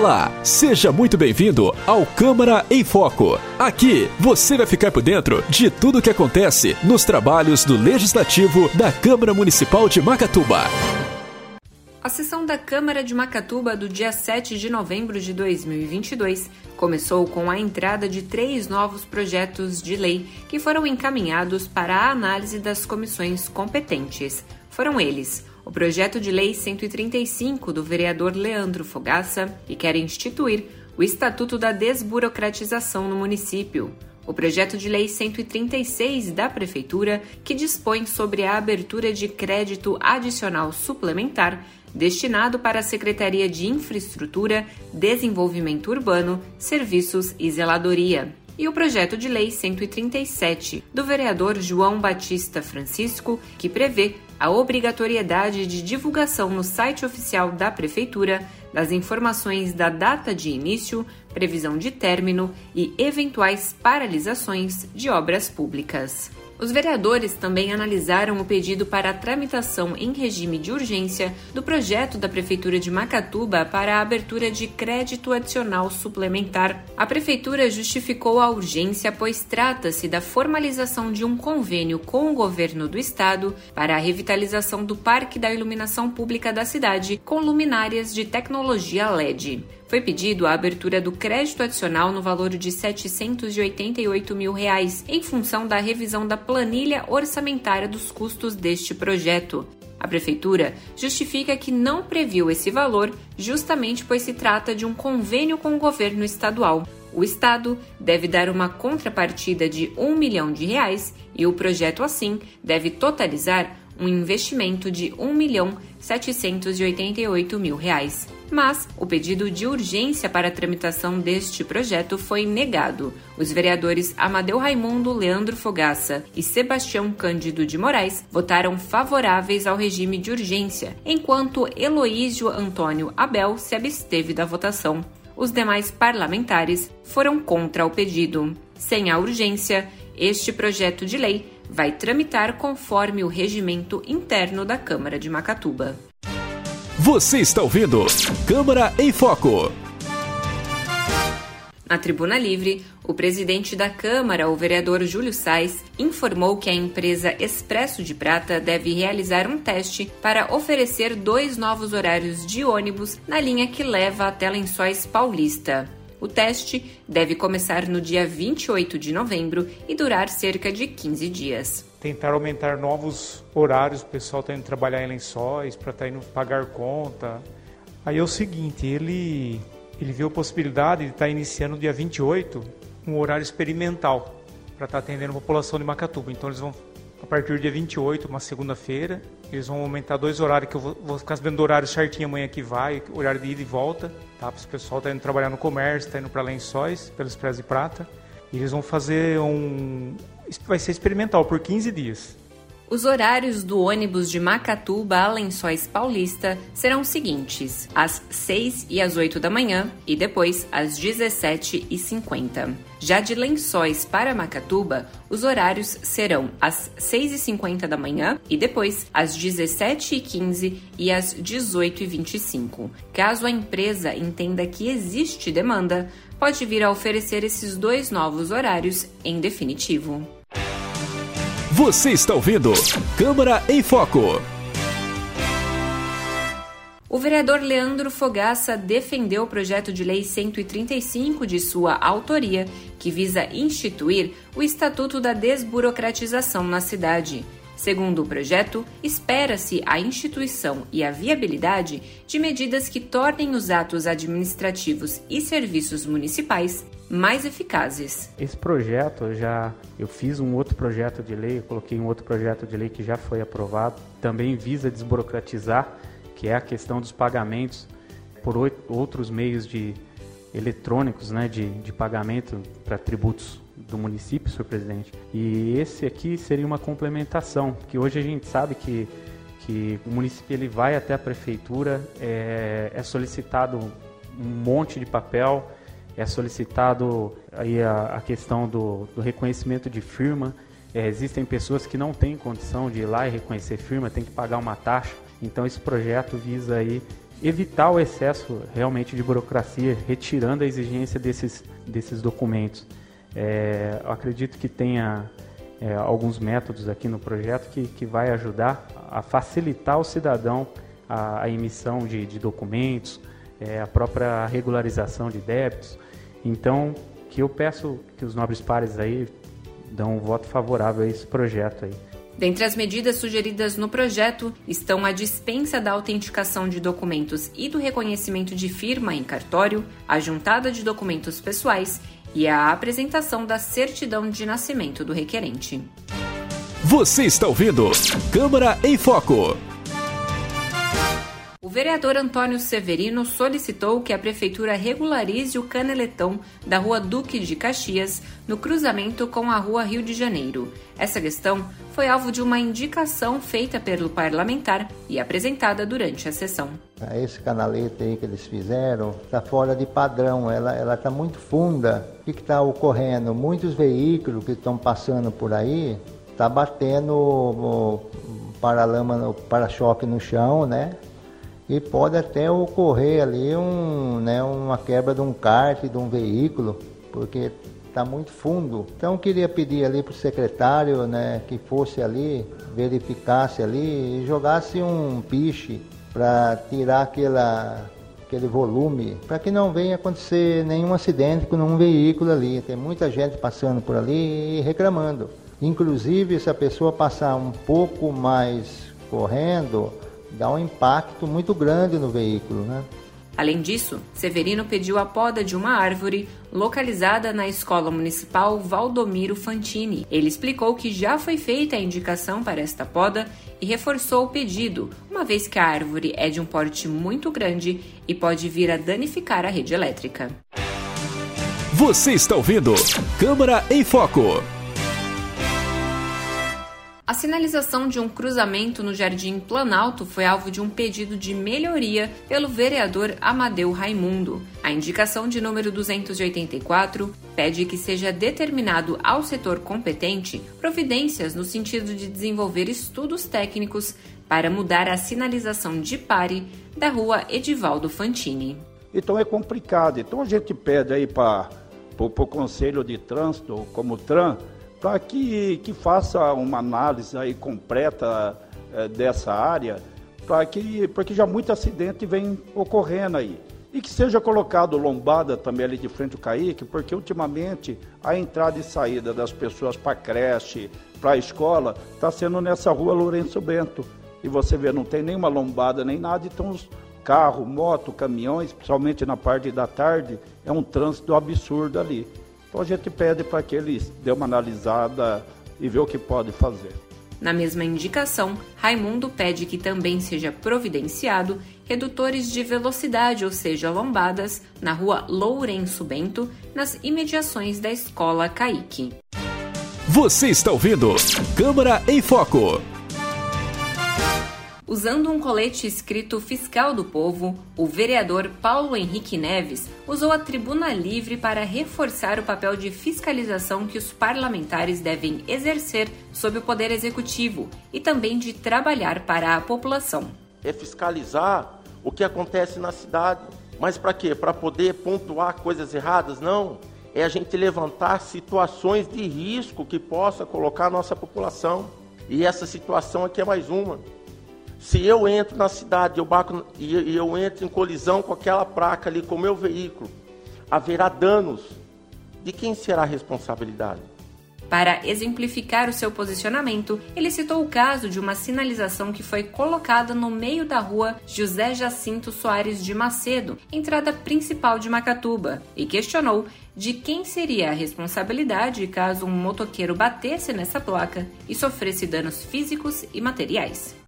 Olá, seja muito bem-vindo ao Câmara em Foco. Aqui você vai ficar por dentro de tudo o que acontece nos trabalhos do Legislativo da Câmara Municipal de Macatuba. A sessão da Câmara de Macatuba do dia 7 de novembro de 2022 começou com a entrada de três novos projetos de lei que foram encaminhados para a análise das comissões competentes. Foram eles o projeto de lei 135 do vereador Leandro Fogaça, que quer instituir o Estatuto da Desburocratização no município. O projeto de lei 136 da Prefeitura, que dispõe sobre a abertura de crédito adicional suplementar destinado para a Secretaria de Infraestrutura, Desenvolvimento Urbano, Serviços e Zeladoria e o projeto de lei 137 do vereador João Batista Francisco, que prevê a obrigatoriedade de divulgação no site oficial da Prefeitura das informações da data de início, previsão de término e eventuais paralisações de obras públicas. Os vereadores também analisaram o pedido para a tramitação em regime de urgência do projeto da Prefeitura de Macatuba para a abertura de crédito adicional suplementar. A Prefeitura justificou a urgência, pois trata-se da formalização de um convênio com o governo do estado para a revitalização do Parque da Iluminação Pública da cidade com luminárias de tecnologia LED foi pedido a abertura do crédito adicional no valor de 788 mil reais, em função da revisão da planilha orçamentária dos custos deste projeto. A Prefeitura justifica que não previu esse valor justamente pois se trata de um convênio com o governo estadual. O Estado deve dar uma contrapartida de um milhão de reais e o projeto, assim, deve totalizar um investimento de milhão 788 mil reais mas o pedido de urgência para a tramitação deste projeto foi negado. Os vereadores Amadeu Raimundo Leandro Fogaça e Sebastião Cândido de Moraes votaram favoráveis ao regime de urgência, enquanto Heloísio Antônio Abel se absteve da votação. Os demais parlamentares foram contra o pedido. Sem a urgência, este projeto de lei vai tramitar conforme o regimento interno da Câmara de Macatuba. Você está ouvindo Câmara em Foco. Na Tribuna Livre, o presidente da Câmara, o vereador Júlio Sais, informou que a empresa Expresso de Prata deve realizar um teste para oferecer dois novos horários de ônibus na linha que leva até Lençóis Paulista. O teste deve começar no dia 28 de novembro e durar cerca de 15 dias. Tentar aumentar novos horários, o pessoal está indo trabalhar em lençóis, para estar tá indo pagar conta. Aí é o seguinte, ele, ele viu a possibilidade de estar tá iniciando no dia 28 um horário experimental para estar tá atendendo a população de Macatuba. Então eles vão, a partir do dia 28, uma segunda-feira, eles vão aumentar dois horários, que eu vou, vou ficar sabendo do horário certinho amanhã que vai, horário de ida e volta, tá? Para o pessoal tá indo trabalhar no comércio, está indo para lençóis, pelos prés de prata. E eles vão fazer um... Vai ser experimental por 15 dias. Os horários do ônibus de Macatuba a Lençóis Paulista serão os seguintes: às 6 e às 8 da manhã e depois às 17 e 50. Já de Lençóis para Macatuba, os horários serão às 6 e 50 da manhã e depois às 17 e 15 às 18 e 25. Caso a empresa entenda que existe demanda, pode vir a oferecer esses dois novos horários em definitivo. Você está ouvindo Câmara em Foco. O vereador Leandro Fogaça defendeu o projeto de lei 135 de sua autoria, que visa instituir o Estatuto da Desburocratização na cidade. Segundo o projeto, espera-se a instituição e a viabilidade de medidas que tornem os atos administrativos e serviços municipais mais eficazes. Esse projeto já eu fiz um outro projeto de lei, coloquei um outro projeto de lei que já foi aprovado, também visa desburocratizar, que é a questão dos pagamentos por outros meios de eletrônicos, né, de, de pagamento para tributos do município, senhor presidente. E esse aqui seria uma complementação, que hoje a gente sabe que, que o município ele vai até a prefeitura, é, é solicitado um monte de papel, é solicitado aí a, a questão do, do, reconhecimento de firma. É, existem pessoas que não têm condição de ir lá e reconhecer firma, tem que pagar uma taxa. Então esse projeto visa aí evitar o excesso realmente de burocracia, retirando a exigência desses, desses documentos. É, eu acredito que tenha é, alguns métodos aqui no projeto que, que vai ajudar a facilitar o cidadão a, a emissão de, de documentos, é, a própria regularização de débitos. Então, que eu peço que os nobres pares aí dão um voto favorável a esse projeto aí. Dentre as medidas sugeridas no projeto estão a dispensa da autenticação de documentos e do reconhecimento de firma em cartório, a juntada de documentos pessoais e a apresentação da certidão de nascimento do requerente. Você está ouvindo Câmara em Foco. O vereador Antônio Severino solicitou que a prefeitura regularize o caneletão da Rua Duque de Caxias, no cruzamento com a Rua Rio de Janeiro. Essa questão foi alvo de uma indicação feita pelo parlamentar e apresentada durante a sessão. Esse canalete aí que eles fizeram está fora de padrão, ela está muito funda. O que está ocorrendo? Muitos veículos que estão passando por aí está batendo o paralama, o para-choque no chão, né? E pode até ocorrer ali um, né, uma quebra de um kart, de um veículo, porque está muito fundo. Então queria pedir ali para o secretário né, que fosse ali, verificasse ali e jogasse um piche para tirar aquela, aquele volume, para que não venha acontecer nenhum acidente com um veículo ali. Tem muita gente passando por ali e reclamando. Inclusive, se a pessoa passar um pouco mais correndo, dá um impacto muito grande no veículo, né? Além disso, Severino pediu a poda de uma árvore localizada na Escola Municipal Valdomiro Fantini. Ele explicou que já foi feita a indicação para esta poda e reforçou o pedido, uma vez que a árvore é de um porte muito grande e pode vir a danificar a rede elétrica. Você está ouvindo Câmara em Foco. A sinalização de um cruzamento no Jardim Planalto foi alvo de um pedido de melhoria pelo vereador Amadeu Raimundo. A indicação de número 284 pede que seja determinado ao setor competente providências no sentido de desenvolver estudos técnicos para mudar a sinalização de pare da rua Edivaldo Fantini. Então é complicado. Então a gente pede aí para o Conselho de Trânsito, como TRAN, para que, que faça uma análise aí completa é, dessa área, para que, porque já muito acidente vem ocorrendo aí. E que seja colocado lombada também ali de frente ao Caíque, porque ultimamente a entrada e saída das pessoas para creche, para a escola, está sendo nessa rua Lourenço Bento. E você vê, não tem nenhuma lombada nem nada, então os carros, moto, caminhões, principalmente na parte da tarde, é um trânsito absurdo ali. Então a gente pede para que eles dêem uma analisada e ver o que pode fazer. Na mesma indicação, Raimundo pede que também seja providenciado redutores de velocidade, ou seja, lombadas, na rua Lourenço Bento, nas imediações da escola Caique. Você está ouvindo Câmara em Foco. Usando um colete escrito Fiscal do Povo, o vereador Paulo Henrique Neves usou a tribuna livre para reforçar o papel de fiscalização que os parlamentares devem exercer sob o Poder Executivo e também de trabalhar para a população. É fiscalizar o que acontece na cidade. Mas para quê? Para poder pontuar coisas erradas? Não. É a gente levantar situações de risco que possa colocar a nossa população. E essa situação aqui é mais uma. Se eu entro na cidade eu baco, e eu entro em colisão com aquela placa ali com o meu veículo, haverá danos. De quem será a responsabilidade? Para exemplificar o seu posicionamento, ele citou o caso de uma sinalização que foi colocada no meio da rua José Jacinto Soares de Macedo, entrada principal de Macatuba, e questionou de quem seria a responsabilidade caso um motoqueiro batesse nessa placa e sofresse danos físicos e materiais.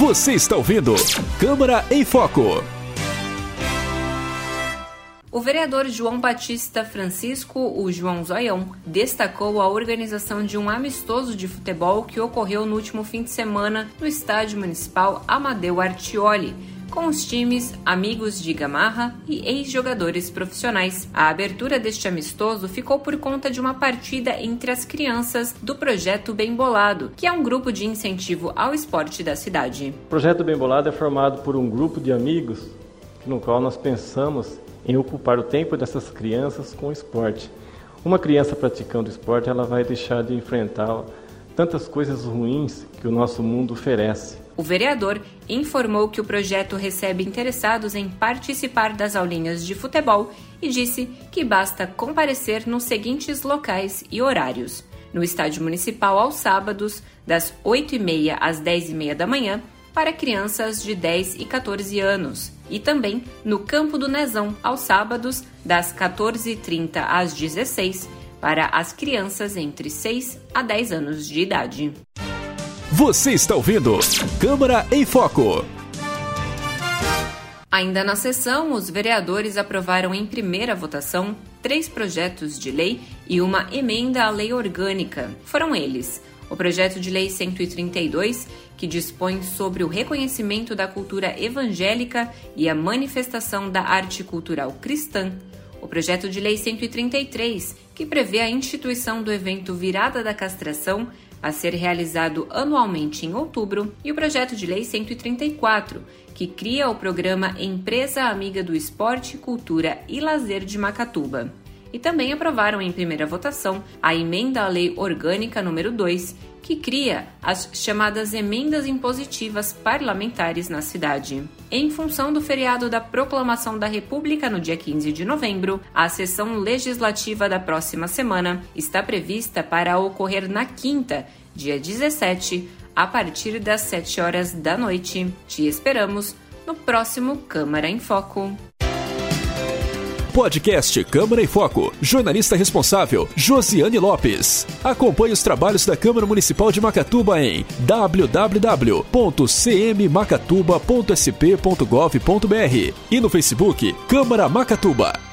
Você está ouvindo Câmara em Foco. O vereador João Batista Francisco, o João Zoião, destacou a organização de um amistoso de futebol que ocorreu no último fim de semana no Estádio Municipal Amadeu Artioli, com os times amigos de Gamarra e ex-jogadores profissionais. A abertura deste amistoso ficou por conta de uma partida entre as crianças do Projeto Bem Bolado, que é um grupo de incentivo ao esporte da cidade. O Projeto Bem Bolado é formado por um grupo de amigos no qual nós pensamos em ocupar o tempo dessas crianças com esporte. Uma criança praticando esporte, ela vai deixar de enfrentar tantas coisas ruins que o nosso mundo oferece. O vereador informou que o projeto recebe interessados em participar das aulinhas de futebol e disse que basta comparecer nos seguintes locais e horários: no Estádio Municipal aos sábados, das 8h30 às 10h30 da manhã, para crianças de 10 e 14 anos, e também no Campo do Nezão aos sábados, das 14h30 às 16 para as crianças entre 6 a 10 anos de idade. Você está ouvindo Câmara em Foco. Ainda na sessão, os vereadores aprovaram em primeira votação três projetos de lei e uma emenda à lei orgânica. Foram eles: o projeto de lei 132, que dispõe sobre o reconhecimento da cultura evangélica e a manifestação da arte cultural cristã, projeto de lei 133, que prevê a instituição do evento Virada da Castração a ser realizado anualmente em outubro, e o projeto de lei 134, que cria o programa Empresa Amiga do Esporte, Cultura e Lazer de Macatuba. E também aprovaram em primeira votação a emenda à Lei Orgânica número 2, que cria as chamadas emendas impositivas parlamentares na cidade. Em função do feriado da Proclamação da República no dia 15 de novembro, a sessão legislativa da próxima semana está prevista para ocorrer na quinta, dia 17, a partir das 7 horas da noite. Te esperamos no próximo Câmara em Foco. Podcast Câmara em Foco. Jornalista responsável, Josiane Lopes. Acompanhe os trabalhos da Câmara Municipal de Macatuba em www.cmmacatuba.sp.gov.br e no Facebook Câmara Macatuba.